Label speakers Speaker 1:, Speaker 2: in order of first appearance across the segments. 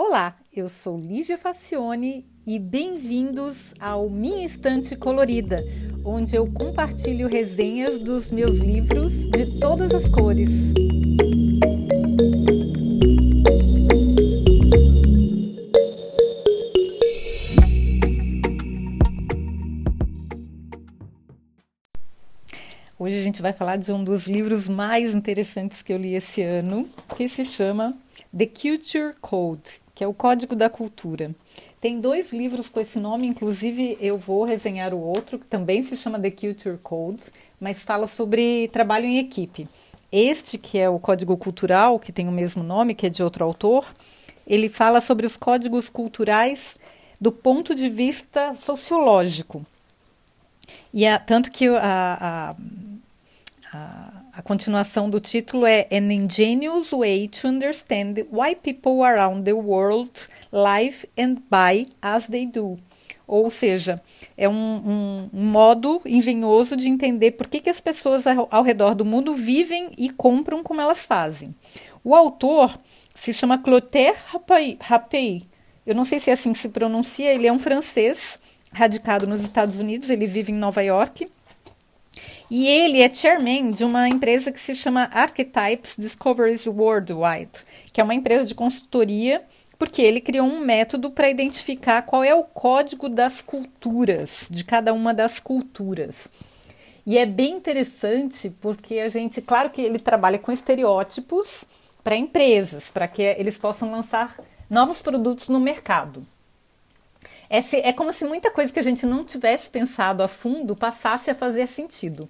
Speaker 1: Olá, eu sou Lígia Facione e bem-vindos ao Minha Estante Colorida, onde eu compartilho resenhas dos meus livros de todas as cores. Hoje a gente vai falar de um dos livros mais interessantes que eu li esse ano, que se chama The Culture Code, que é o Código da Cultura. Tem dois livros com esse nome, inclusive eu vou resenhar o outro, que também se chama The Culture Code, mas fala sobre trabalho em equipe. Este, que é o Código Cultural, que tem o mesmo nome, que é de outro autor, ele fala sobre os códigos culturais do ponto de vista sociológico. E é, tanto que a, a a, a, continuação do título é An Ingenious Way to Understand Why People Around the World Live and Buy as They Do. Ou seja, é um, um, modo engenhoso de entender por que, que as pessoas ao, ao redor do mundo vivem e compram como elas fazem. O autor se chama Clotaire Rapey. Eu não sei se é assim que se pronuncia, ele é um francês radicado nos Estados Unidos, ele vive em Nova York e ele é chairman de uma empresa que se chama Archetypes Discoveries Worldwide, que é uma empresa de consultoria, porque ele criou um método para identificar qual é o código das culturas, de cada uma das culturas. E é bem interessante porque a gente, claro que ele trabalha com estereótipos para empresas, para que eles possam lançar novos produtos no mercado. É, se, é como se muita coisa que a gente não tivesse pensado a fundo passasse a fazer sentido.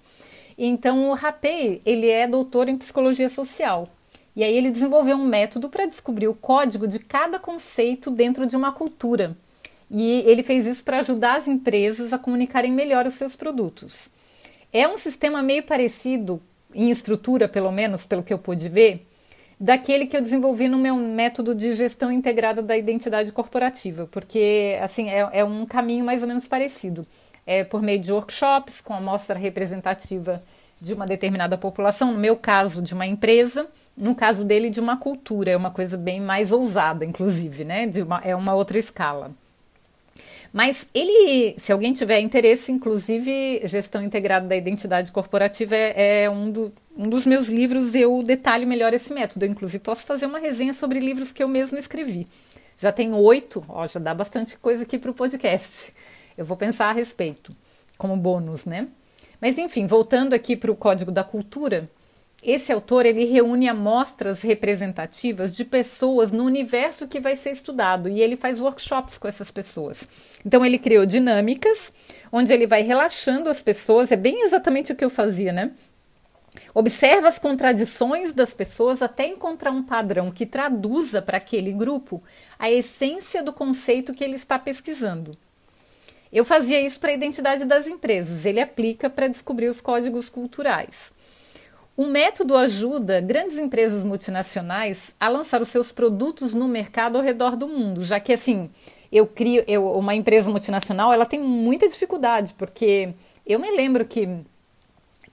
Speaker 1: Então, o Rapé, ele é doutor em psicologia social. E aí ele desenvolveu um método para descobrir o código de cada conceito dentro de uma cultura. E ele fez isso para ajudar as empresas a comunicarem melhor os seus produtos. É um sistema meio parecido, em estrutura, pelo menos, pelo que eu pude ver, daquele que eu desenvolvi no meu método de gestão integrada da identidade corporativa, porque assim é, é um caminho mais ou menos parecido. É por meio de workshops com amostra representativa de uma determinada população, no meu caso de uma empresa, no caso dele de uma cultura, é uma coisa bem mais ousada, inclusive, né? Uma, é uma outra escala. Mas ele, se alguém tiver interesse, inclusive gestão integrada da identidade corporativa é, é um, do, um, dos meus livros, eu detalho melhor esse método. Eu, inclusive, posso fazer uma resenha sobre livros que eu mesmo escrevi. Já tenho oito, ó, já dá bastante coisa aqui para o podcast. Eu vou pensar a respeito, como bônus, né? Mas enfim, voltando aqui para o Código da Cultura, esse autor ele reúne amostras representativas de pessoas no universo que vai ser estudado e ele faz workshops com essas pessoas. Então ele criou dinâmicas onde ele vai relaxando as pessoas, é bem exatamente o que eu fazia, né? Observa as contradições das pessoas até encontrar um padrão que traduza para aquele grupo a essência do conceito que ele está pesquisando. Eu fazia isso para a identidade das empresas, ele aplica para descobrir os códigos culturais. O método ajuda grandes empresas multinacionais a lançar os seus produtos no mercado ao redor do mundo, já que assim, eu crio, eu, uma empresa multinacional, ela tem muita dificuldade, porque eu me lembro que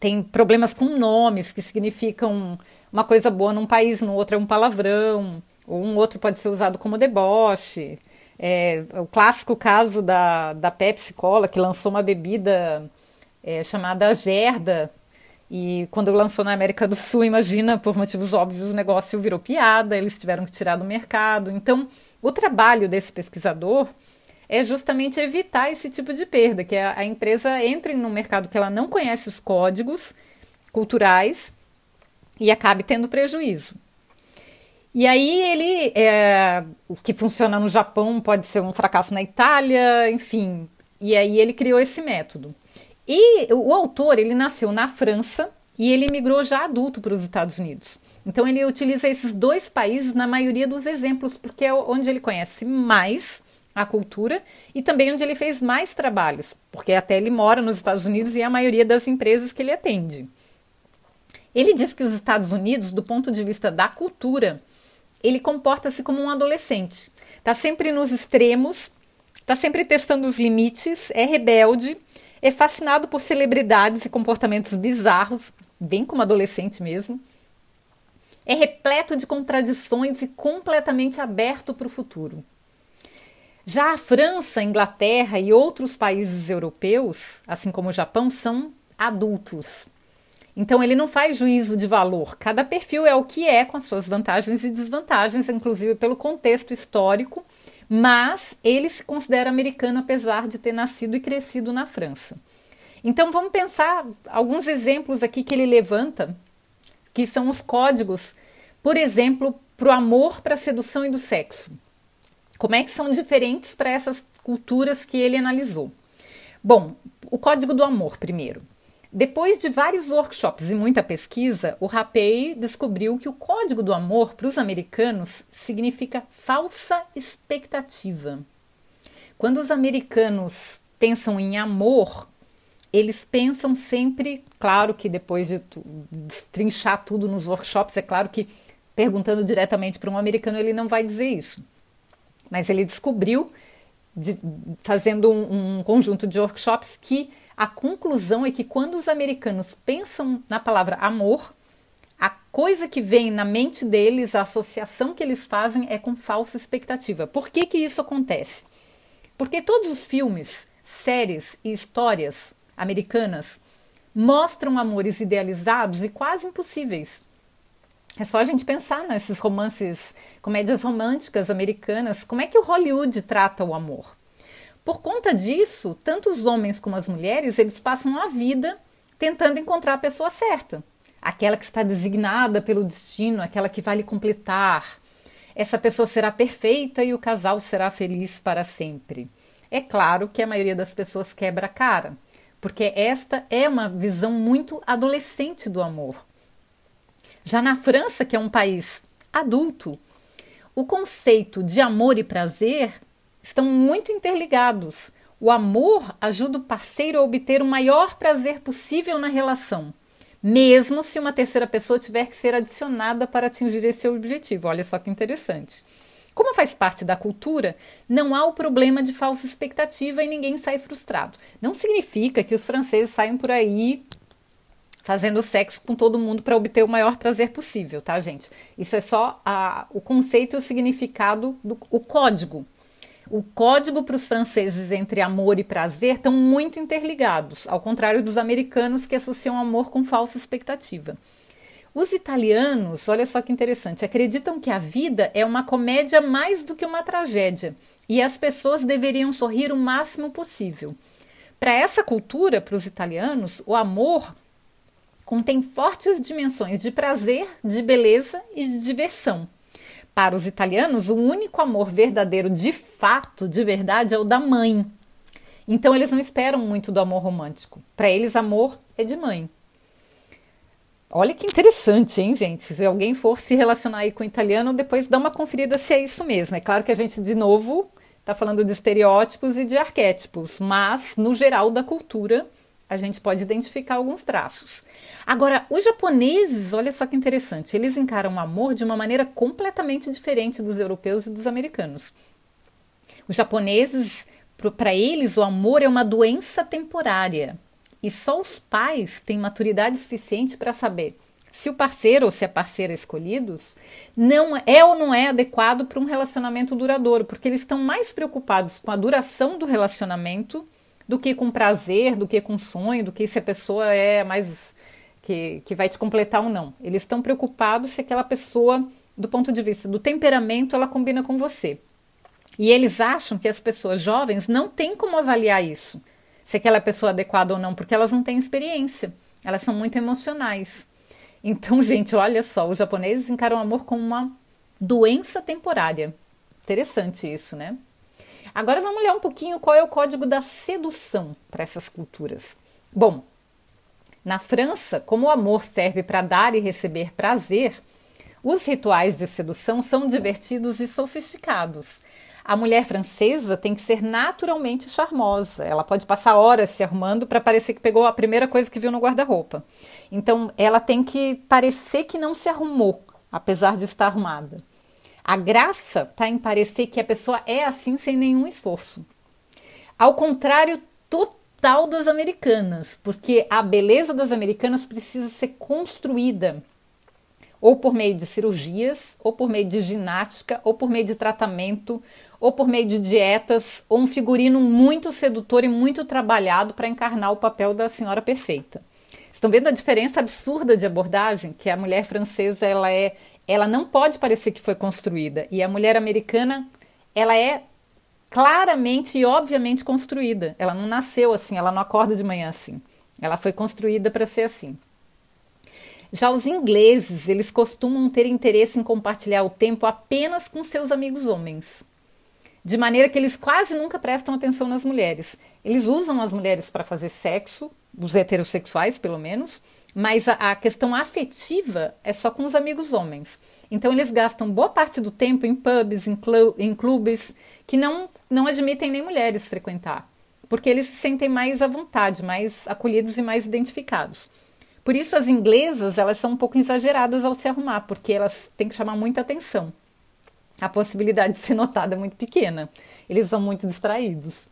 Speaker 1: tem problemas com nomes que significam uma coisa boa num país, no outro é um palavrão, ou um outro pode ser usado como deboche. É, o clássico caso da, da Pepsi Cola, que lançou uma bebida é, chamada Gerda, e quando lançou na América do Sul, imagina, por motivos óbvios, o negócio virou piada, eles tiveram que tirar do mercado. Então, o trabalho desse pesquisador é justamente evitar esse tipo de perda, que a, a empresa entre no mercado que ela não conhece os códigos culturais e acabe tendo prejuízo. E aí ele, é, o que funciona no Japão pode ser um fracasso na Itália, enfim. E aí ele criou esse método. E o autor, ele nasceu na França e ele migrou já adulto para os Estados Unidos. Então ele utiliza esses dois países na maioria dos exemplos, porque é onde ele conhece mais a cultura e também onde ele fez mais trabalhos, porque até ele mora nos Estados Unidos e é a maioria das empresas que ele atende. Ele diz que os Estados Unidos, do ponto de vista da cultura, ele comporta-se como um adolescente. Está sempre nos extremos, está sempre testando os limites, é rebelde é fascinado por celebridades e comportamentos bizarros, bem como adolescente mesmo. É repleto de contradições e completamente aberto para o futuro. Já a França, Inglaterra e outros países europeus, assim como o Japão, são adultos. Então ele não faz juízo de valor. Cada perfil é o que é, com as suas vantagens e desvantagens, inclusive pelo contexto histórico, mas ele se considera americano apesar de ter nascido e crescido na França. Então vamos pensar alguns exemplos aqui que ele levanta, que são os códigos, por exemplo, para o amor, para a sedução e do sexo. Como é que são diferentes para essas culturas que ele analisou? Bom, o código do amor primeiro. Depois de vários workshops e muita pesquisa, o Rapey descobriu que o código do amor para os americanos significa falsa expectativa. Quando os americanos pensam em amor, eles pensam sempre, claro que depois de, de trinchar tudo nos workshops, é claro que perguntando diretamente para um americano ele não vai dizer isso mas ele descobriu, de, fazendo um, um conjunto de workshops, que a conclusão é que quando os americanos pensam na palavra amor, a coisa que vem na mente deles, a associação que eles fazem é com falsa expectativa. Por que, que isso acontece? Porque todos os filmes, séries e histórias americanas mostram amores idealizados e quase impossíveis. É só a gente pensar nesses romances, comédias românticas americanas, como é que o Hollywood trata o amor. Por conta disso, tanto os homens como as mulheres, eles passam a vida tentando encontrar a pessoa certa, aquela que está designada pelo destino, aquela que vai lhe completar. Essa pessoa será perfeita e o casal será feliz para sempre. É claro que a maioria das pessoas quebra a cara, porque esta é uma visão muito adolescente do amor. Já na França, que é um país adulto, o conceito de amor e prazer estão muito interligados. O amor ajuda o parceiro a obter o maior prazer possível na relação, mesmo se uma terceira pessoa tiver que ser adicionada para atingir esse objetivo. Olha só que interessante. Como faz parte da cultura, não há o problema de falsa expectativa e ninguém sai frustrado. Não significa que os franceses saiam por aí fazendo sexo com todo mundo para obter o maior prazer possível, tá, gente? Isso é só a, o conceito e o significado do o código. O código para os franceses entre amor e prazer estão muito interligados, ao contrário dos americanos que associam amor com falsa expectativa. Os italianos, olha só que interessante, acreditam que a vida é uma comédia mais do que uma tragédia e as pessoas deveriam sorrir o máximo possível. Para essa cultura, para os italianos, o amor contém fortes dimensões de prazer, de beleza e de diversão. Para os italianos, o único amor verdadeiro de fato, de verdade, é o da mãe. Então eles não esperam muito do amor romântico. Para eles, amor é de mãe. Olha que interessante, hein, gente? Se alguém for se relacionar aí com o italiano, depois dá uma conferida se é isso mesmo. É claro que a gente, de novo, está falando de estereótipos e de arquétipos, mas no geral da cultura a gente pode identificar alguns traços. Agora, os japoneses, olha só que interessante, eles encaram o amor de uma maneira completamente diferente dos europeus e dos americanos. Os japoneses, para eles, o amor é uma doença temporária e só os pais têm maturidade suficiente para saber se o parceiro ou se a parceira escolhidos não é ou não é adequado para um relacionamento duradouro, porque eles estão mais preocupados com a duração do relacionamento do que com prazer, do que com sonho, do que se a pessoa é mais que, que vai te completar ou não. Eles estão preocupados se aquela pessoa, do ponto de vista do temperamento, ela combina com você. E eles acham que as pessoas jovens não têm como avaliar isso, se aquela pessoa é adequada ou não, porque elas não têm experiência, elas são muito emocionais. Então, gente, olha só, os japoneses encaram o amor como uma doença temporária. Interessante isso, né? Agora vamos olhar um pouquinho qual é o código da sedução para essas culturas. Bom, na França, como o amor serve para dar e receber prazer, os rituais de sedução são divertidos e sofisticados. A mulher francesa tem que ser naturalmente charmosa. Ela pode passar horas se arrumando para parecer que pegou a primeira coisa que viu no guarda-roupa. Então, ela tem que parecer que não se arrumou, apesar de estar arrumada. A graça está em parecer que a pessoa é assim sem nenhum esforço. Ao contrário total das americanas, porque a beleza das americanas precisa ser construída. ou por meio de cirurgias, ou por meio de ginástica, ou por meio de tratamento, ou por meio de dietas, ou um figurino muito sedutor e muito trabalhado para encarnar o papel da senhora perfeita. Estão vendo a diferença absurda de abordagem? Que a mulher francesa ela é, ela não pode parecer que foi construída e a mulher americana ela é claramente e obviamente construída. Ela não nasceu assim, ela não acorda de manhã assim. Ela foi construída para ser assim. Já os ingleses, eles costumam ter interesse em compartilhar o tempo apenas com seus amigos homens. De maneira que eles quase nunca prestam atenção nas mulheres. Eles usam as mulheres para fazer sexo, os heterossexuais pelo menos, mas a, a, questão afetiva é só com os amigos homens. Então eles gastam boa parte do tempo em pubs, em, clu em clubes que não, não admitem nem mulheres frequentar, porque eles se sentem mais à vontade, mais acolhidos e mais identificados. Por isso as inglesas, elas são um pouco exageradas ao se arrumar, porque elas têm que chamar muita atenção. A possibilidade de ser notada é muito pequena. Eles são muito distraídos.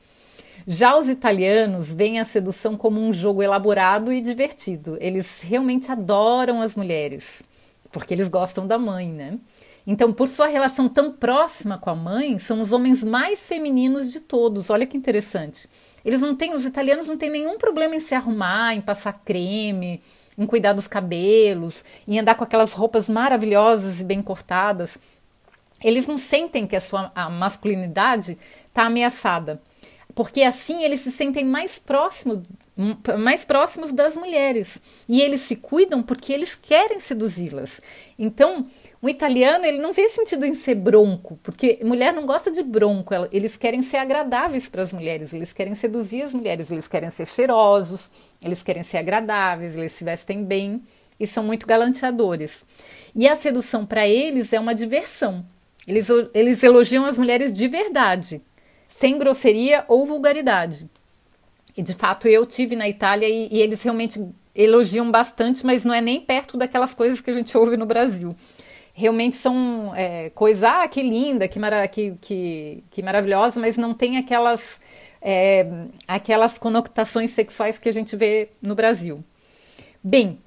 Speaker 1: Já os italianos veem a sedução como um jogo elaborado e divertido. Eles realmente adoram as mulheres, porque eles gostam da mãe, né? Então, por sua relação tão próxima com a mãe, são os homens mais femininos de todos. Olha que interessante. Eles não têm, os italianos não têm nenhum problema em se arrumar, em passar creme, em cuidar dos cabelos, em andar com aquelas roupas maravilhosas e bem cortadas. Eles não sentem que a sua a masculinidade está ameaçada, porque assim eles se sentem mais próximos, mais próximos das mulheres e eles se cuidam porque eles querem seduzi-las. Então, o italiano ele não vê sentido em ser bronco, porque mulher não gosta de bronco, eles querem ser agradáveis para as mulheres, eles querem seduzir as mulheres, eles querem ser cheirosos, eles querem ser agradáveis, eles se vestem bem e são muito galanteadores. E a sedução para eles é uma diversão. Eles, eles elogiam as mulheres de verdade, sem grosseria ou vulgaridade. E de fato eu tive na Itália e, e eles realmente elogiam bastante, mas não é nem perto daquelas coisas que a gente ouve no Brasil realmente são é, coisa, ah, que linda, que, mara que, que, que maravilhosa, mas não tem aquelas, é, aquelas conotações sexuais que a gente vê no Brasil. Bem,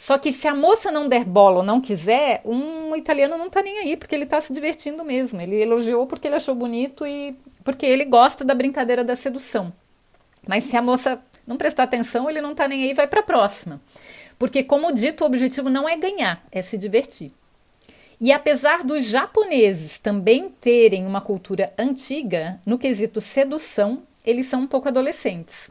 Speaker 1: só que se a moça não der bola ou não quiser, um italiano não tá nem aí, porque ele tá se divertindo mesmo. Ele elogiou porque ele achou bonito e porque ele gosta da brincadeira da sedução. Mas se a moça não prestar atenção, ele não tá nem aí e vai para a próxima. Porque, como dito, o objetivo não é ganhar, é se divertir. E apesar dos japoneses também terem uma cultura antiga, no quesito sedução, eles são um pouco adolescentes,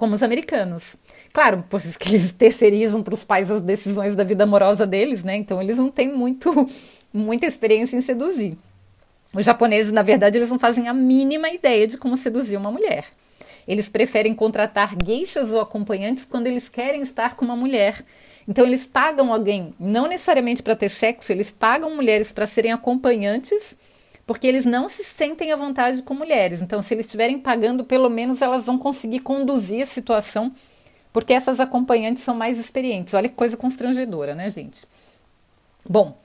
Speaker 1: como os americanos. Claro, por isso que eles terceirizam para os pais as decisões da vida amorosa deles, né? Então eles não têm muito, muita experiência em seduzir. Os japoneses, na verdade, eles não fazem a mínima ideia de como seduzir uma mulher. Eles preferem contratar gueixas ou acompanhantes quando eles querem estar com uma mulher então eles pagam alguém, não necessariamente para ter sexo, eles pagam mulheres para serem acompanhantes, porque eles não se sentem à vontade com mulheres. Então, se eles estiverem pagando, pelo menos elas vão conseguir conduzir a situação, porque essas acompanhantes são mais experientes. Olha que coisa constrangedora, né, gente? Bom,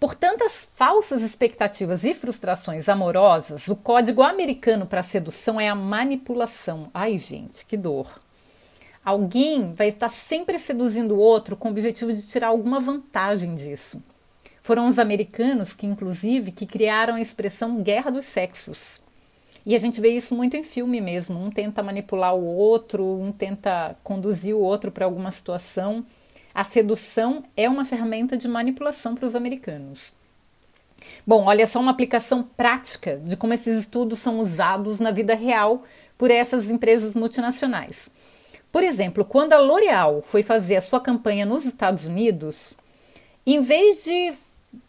Speaker 1: por tantas falsas expectativas e frustrações amorosas, o código americano para sedução é a manipulação. Ai, gente, que dor. Alguém vai estar sempre seduzindo o outro com o objetivo de tirar alguma vantagem disso. Foram os americanos que, inclusive, que criaram a expressão guerra dos sexos. E a gente vê isso muito em filme mesmo. Um tenta manipular o outro, um tenta conduzir o outro para alguma situação. A sedução é uma ferramenta de manipulação para os americanos. Bom, olha só uma aplicação prática de como esses estudos são usados na vida real por essas empresas multinacionais. Por exemplo, quando a L'Oréal foi fazer a sua campanha nos Estados Unidos, em vez de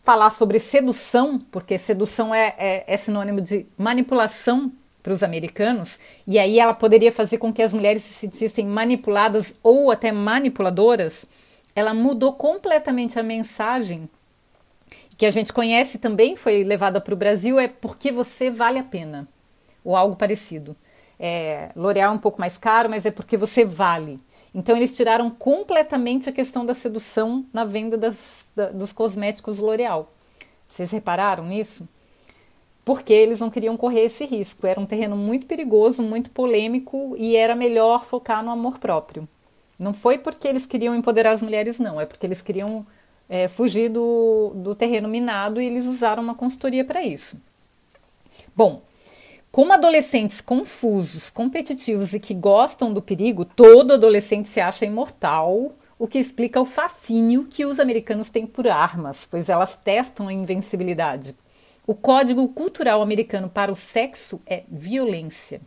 Speaker 1: falar sobre sedução, porque sedução é, é, é sinônimo de manipulação para os americanos, e aí ela poderia fazer com que as mulheres se sentissem manipuladas ou até manipuladoras, ela mudou completamente a mensagem que a gente conhece também, foi levada para o Brasil, é porque você vale a pena, ou algo parecido. É, L'Oréal é um pouco mais caro, mas é porque você vale. Então eles tiraram completamente a questão da sedução na venda das, da, dos cosméticos L'Oréal. Vocês repararam nisso? Porque eles não queriam correr esse risco. Era um terreno muito perigoso, muito polêmico e era melhor focar no amor próprio. Não foi porque eles queriam empoderar as mulheres, não. É porque eles queriam é, fugir do, do terreno minado e eles usaram uma consultoria para isso. Bom, como adolescentes confusos, competitivos e que gostam do perigo, todo adolescente se acha imortal, o que explica o fascínio que os americanos têm por armas, pois elas testam a invencibilidade. O código cultural americano para o sexo é violência.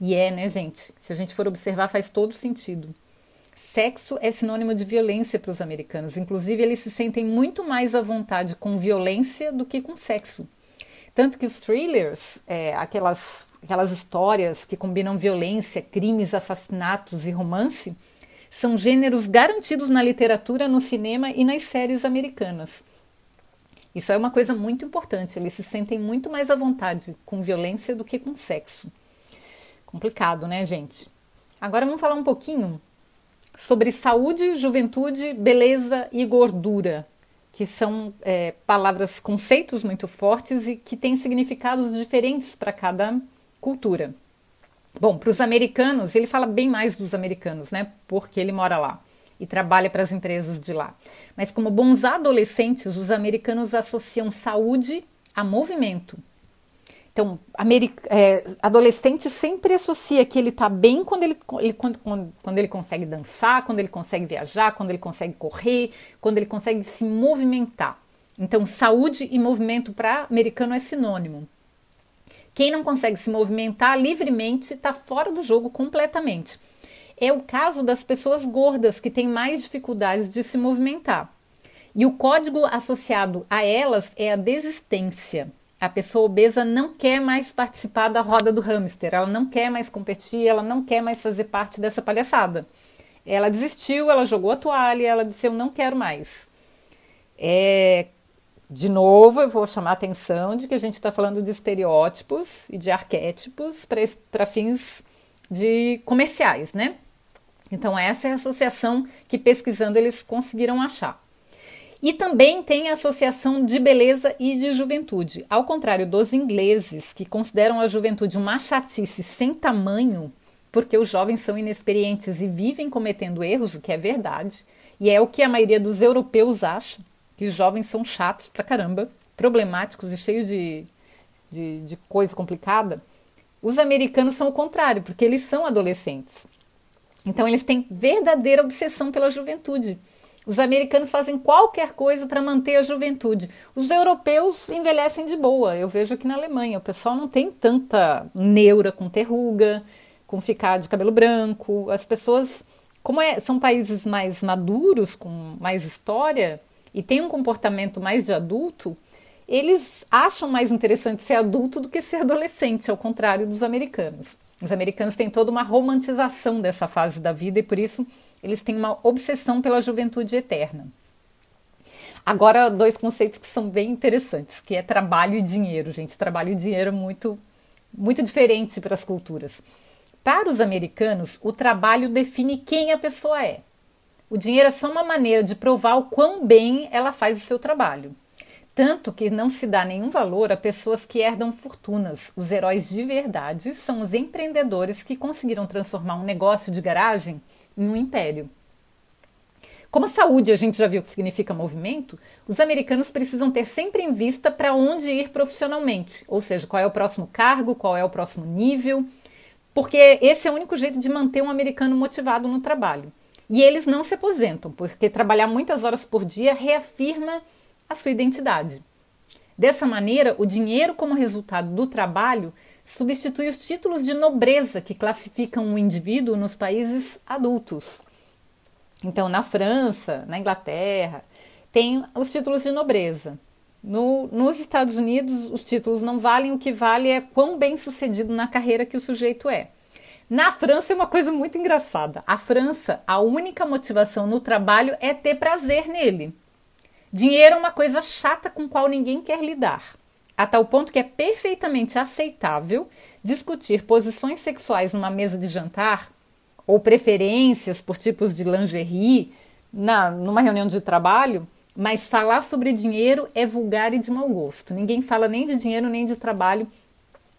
Speaker 1: E é, né, gente? Se a gente for observar, faz todo sentido. Sexo é sinônimo de violência para os americanos. Inclusive, eles se sentem muito mais à vontade com violência do que com sexo. Tanto que os thrillers, é, aquelas, aquelas histórias que combinam violência, crimes, assassinatos e romance, são gêneros garantidos na literatura, no cinema e nas séries americanas. Isso é uma coisa muito importante. Eles se sentem muito mais à vontade com violência do que com sexo. Complicado, né, gente? Agora vamos falar um pouquinho sobre saúde, juventude, beleza e gordura, que são é, palavras, conceitos muito fortes e que têm significados diferentes para cada cultura. Bom, para os americanos, ele fala bem mais dos americanos, né? Porque ele mora lá e trabalha para as empresas de lá. Mas, como bons adolescentes, os americanos associam saúde a movimento. Então, é, adolescente sempre associa que ele está bem quando ele, ele quando, quando, quando, ele consegue dançar, quando ele consegue viajar, quando ele consegue correr, quando ele consegue se movimentar. Então, saúde e movimento para americano é sinônimo. Quem não consegue se movimentar livremente está fora do jogo completamente. É o caso das pessoas gordas que têm mais dificuldades de se movimentar. E o código associado a elas é a desistência a pessoa obesa não quer mais participar da roda do hamster, ela não quer mais competir, ela não quer mais fazer parte dessa palhaçada. Ela desistiu, ela jogou a toalha, ela disse: Eu não quero mais. É, de novo, eu vou chamar a atenção de que a gente está falando de estereótipos e de arquétipos para fins de comerciais, né? Então, essa é a associação que pesquisando eles conseguiram achar. E também tem a associação de beleza e de juventude. Ao contrário dos ingleses, que consideram a juventude uma chatice sem tamanho, porque os jovens são inexperientes e vivem cometendo erros, o que é verdade, e é o que a maioria dos europeus acha, que os jovens são chatos pra caramba, problemáticos e cheios de, de, de coisa complicada. Os americanos são o contrário, porque eles são adolescentes. Então eles têm verdadeira obsessão pela juventude. Os americanos fazem qualquer coisa para manter a juventude. Os europeus envelhecem de boa. Eu vejo aqui na Alemanha, o pessoal não tem tanta neura com terruga, com ficar de cabelo branco. As pessoas, como é, são países mais maduros, com mais história e têm um comportamento mais de adulto, eles acham mais interessante ser adulto do que ser adolescente, ao contrário dos americanos. Os americanos têm toda uma romantização dessa fase da vida e por isso eles têm uma obsessão pela juventude eterna. Agora, dois conceitos que são bem interessantes, que é trabalho e dinheiro, gente. Trabalho e dinheiro é muito, muito diferente para as culturas. Para os americanos, o trabalho define quem a pessoa é. O dinheiro é só uma maneira de provar o quão bem ela faz o seu trabalho. Tanto que não se dá nenhum valor a pessoas que herdam fortunas. Os heróis de verdade são os empreendedores que conseguiram transformar um negócio de garagem um império. Como a saúde a gente já viu que significa movimento, os americanos precisam ter sempre em vista para onde ir profissionalmente, ou seja, qual é o próximo cargo, qual é o próximo nível, porque esse é o único jeito de manter um americano motivado no trabalho. E eles não se aposentam, porque trabalhar muitas horas por dia reafirma a sua identidade. Dessa maneira, o dinheiro como resultado do trabalho substitui os títulos de nobreza que classificam o indivíduo nos países adultos. Então, na França, na Inglaterra, tem os títulos de nobreza. No, nos Estados Unidos, os títulos não valem, o que vale é quão bem sucedido na carreira que o sujeito é. Na França é uma coisa muito engraçada. A França, a única motivação no trabalho é ter prazer nele. Dinheiro é uma coisa chata com qual ninguém quer lidar a tal ponto que é perfeitamente aceitável discutir posições sexuais numa mesa de jantar ou preferências por tipos de lingerie na, numa reunião de trabalho, mas falar sobre dinheiro é vulgar e de mau gosto. Ninguém fala nem de dinheiro nem de trabalho.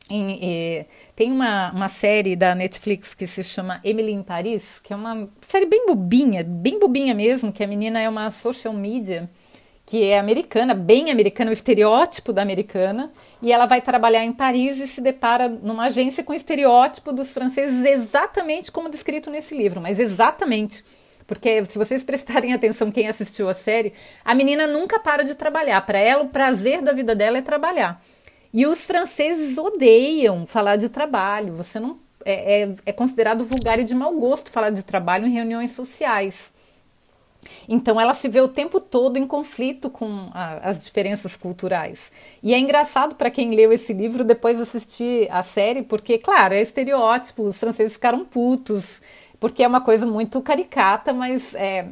Speaker 1: Em, eh, tem uma, uma série da Netflix que se chama Emily em Paris, que é uma série bem bobinha, bem bobinha mesmo, que a menina é uma social media que é americana, bem americana, o estereótipo da americana, e ela vai trabalhar em Paris e se depara numa agência com o estereótipo dos franceses exatamente como descrito nesse livro, mas exatamente. Porque se vocês prestarem atenção, quem assistiu a série, a menina nunca para de trabalhar. Para ela, o prazer da vida dela é trabalhar. E os franceses odeiam falar de trabalho. Você não é, é, é considerado vulgar e de mau gosto falar de trabalho em reuniões sociais. Então ela se vê o tempo todo em conflito com a, as diferenças culturais. E é engraçado para quem leu esse livro depois assistir a série, porque, claro, é estereótipo, os franceses ficaram putos, porque é uma coisa muito caricata, mas é,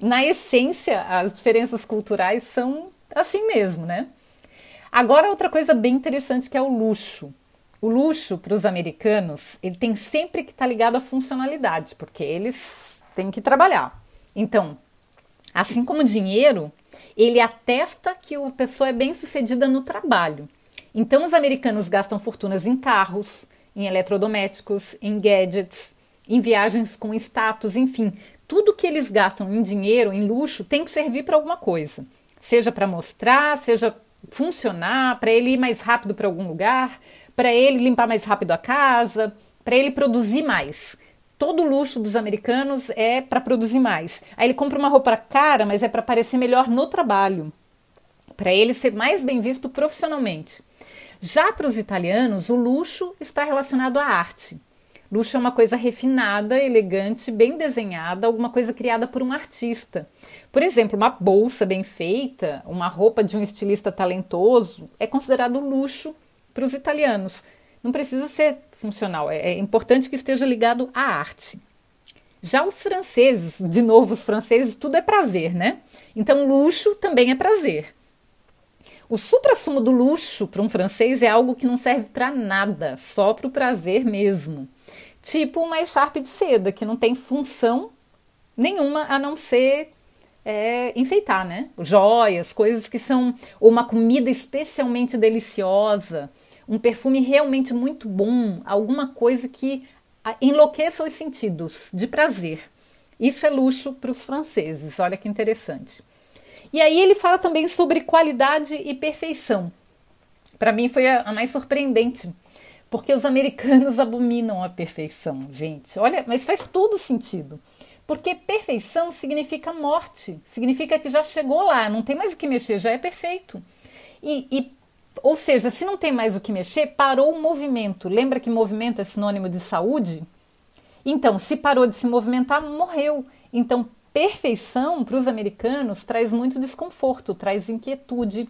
Speaker 1: na essência as diferenças culturais são assim mesmo, né? Agora outra coisa bem interessante que é o luxo. O luxo para os americanos, ele tem sempre que estar tá ligado à funcionalidade, porque eles têm que trabalhar. Então, Assim como o dinheiro, ele atesta que a pessoa é bem sucedida no trabalho. Então, os americanos gastam fortunas em carros, em eletrodomésticos, em gadgets, em viagens com status, enfim, tudo que eles gastam em dinheiro, em luxo, tem que servir para alguma coisa. Seja para mostrar, seja funcionar, para ele ir mais rápido para algum lugar, para ele limpar mais rápido a casa, para ele produzir mais todo o luxo dos americanos é para produzir mais. Aí ele compra uma roupa cara, mas é para parecer melhor no trabalho, para ele ser mais bem visto profissionalmente. Já para os italianos, o luxo está relacionado à arte. Luxo é uma coisa refinada, elegante, bem desenhada, alguma coisa criada por um artista. Por exemplo, uma bolsa bem feita, uma roupa de um estilista talentoso é considerado luxo para os italianos. Não precisa ser funcional, é, é importante que esteja ligado à arte. Já os franceses, de novo, os franceses, tudo é prazer, né? Então, luxo também é prazer. O supra-sumo do luxo para um francês é algo que não serve para nada, só para o prazer mesmo. Tipo uma echarpe de seda, que não tem função nenhuma a não ser é, enfeitar, né? Joias, coisas que são. Ou uma comida especialmente deliciosa um perfume realmente muito bom, alguma coisa que enlouqueça os sentidos de prazer. Isso é luxo para os franceses, olha que interessante. E aí ele fala também sobre qualidade e perfeição. Para mim foi a mais surpreendente, porque os americanos abominam a perfeição, gente. Olha, mas faz todo sentido. Porque perfeição significa morte, significa que já chegou lá, não tem mais o que mexer, já é perfeito. E, e ou seja, se não tem mais o que mexer, parou o movimento. Lembra que movimento é sinônimo de saúde? Então, se parou de se movimentar, morreu. Então, perfeição para os americanos traz muito desconforto, traz inquietude.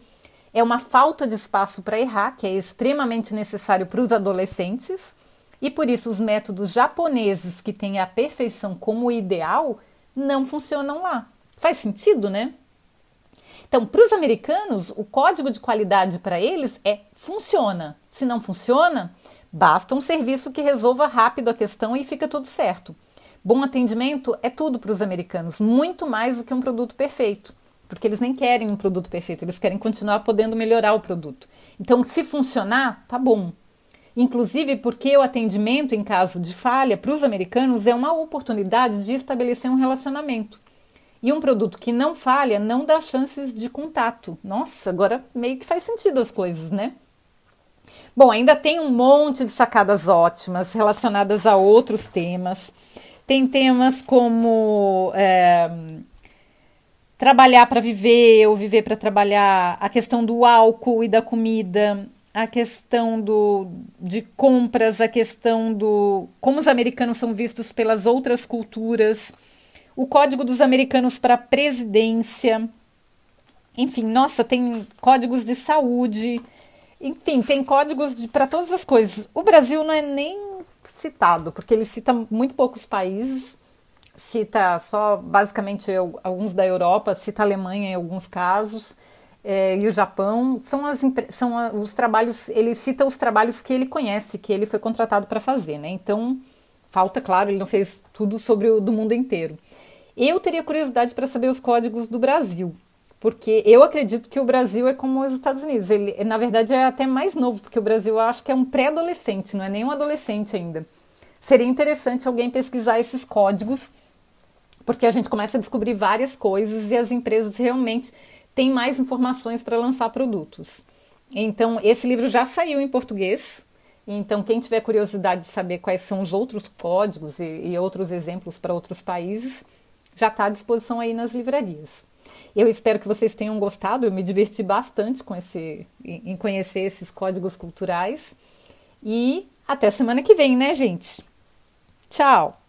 Speaker 1: É uma falta de espaço para errar, que é extremamente necessário para os adolescentes. E por isso, os métodos japoneses que têm a perfeição como ideal não funcionam lá. Faz sentido, né? Então, para os americanos, o código de qualidade para eles é funciona. Se não funciona, basta um serviço que resolva rápido a questão e fica tudo certo. Bom atendimento é tudo para os americanos, muito mais do que um produto perfeito, porque eles nem querem um produto perfeito, eles querem continuar podendo melhorar o produto. Então, se funcionar, tá bom. Inclusive porque o atendimento em caso de falha para os americanos é uma oportunidade de estabelecer um relacionamento. E um produto que não falha não dá chances de contato. Nossa, agora meio que faz sentido as coisas, né? Bom, ainda tem um monte de sacadas ótimas relacionadas a outros temas. Tem temas como é, trabalhar para viver ou viver para trabalhar, a questão do álcool e da comida, a questão do, de compras, a questão do como os americanos são vistos pelas outras culturas o Código dos Americanos para Presidência. Enfim, nossa, tem códigos de saúde. Enfim, tem códigos para todas as coisas. O Brasil não é nem citado, porque ele cita muito poucos países, cita só basicamente alguns da Europa, cita a Alemanha em alguns casos, é, e o Japão. São, as, são os trabalhos, ele cita os trabalhos que ele conhece, que ele foi contratado para fazer, né? Então, falta, claro, ele não fez tudo sobre o do mundo inteiro. Eu teria curiosidade para saber os códigos do Brasil, porque eu acredito que o Brasil é como os Estados Unidos. Ele, na verdade, é até mais novo, porque o Brasil eu acho que é um pré-adolescente, não é nem um adolescente ainda. Seria interessante alguém pesquisar esses códigos, porque a gente começa a descobrir várias coisas e as empresas realmente tem mais informações para lançar produtos. Então, esse livro já saiu em português. Então, quem tiver curiosidade de saber quais são os outros códigos e, e outros exemplos para outros países, já está à disposição aí nas livrarias. Eu espero que vocês tenham gostado. Eu me diverti bastante com esse, em conhecer esses códigos culturais. E até semana que vem, né, gente? Tchau!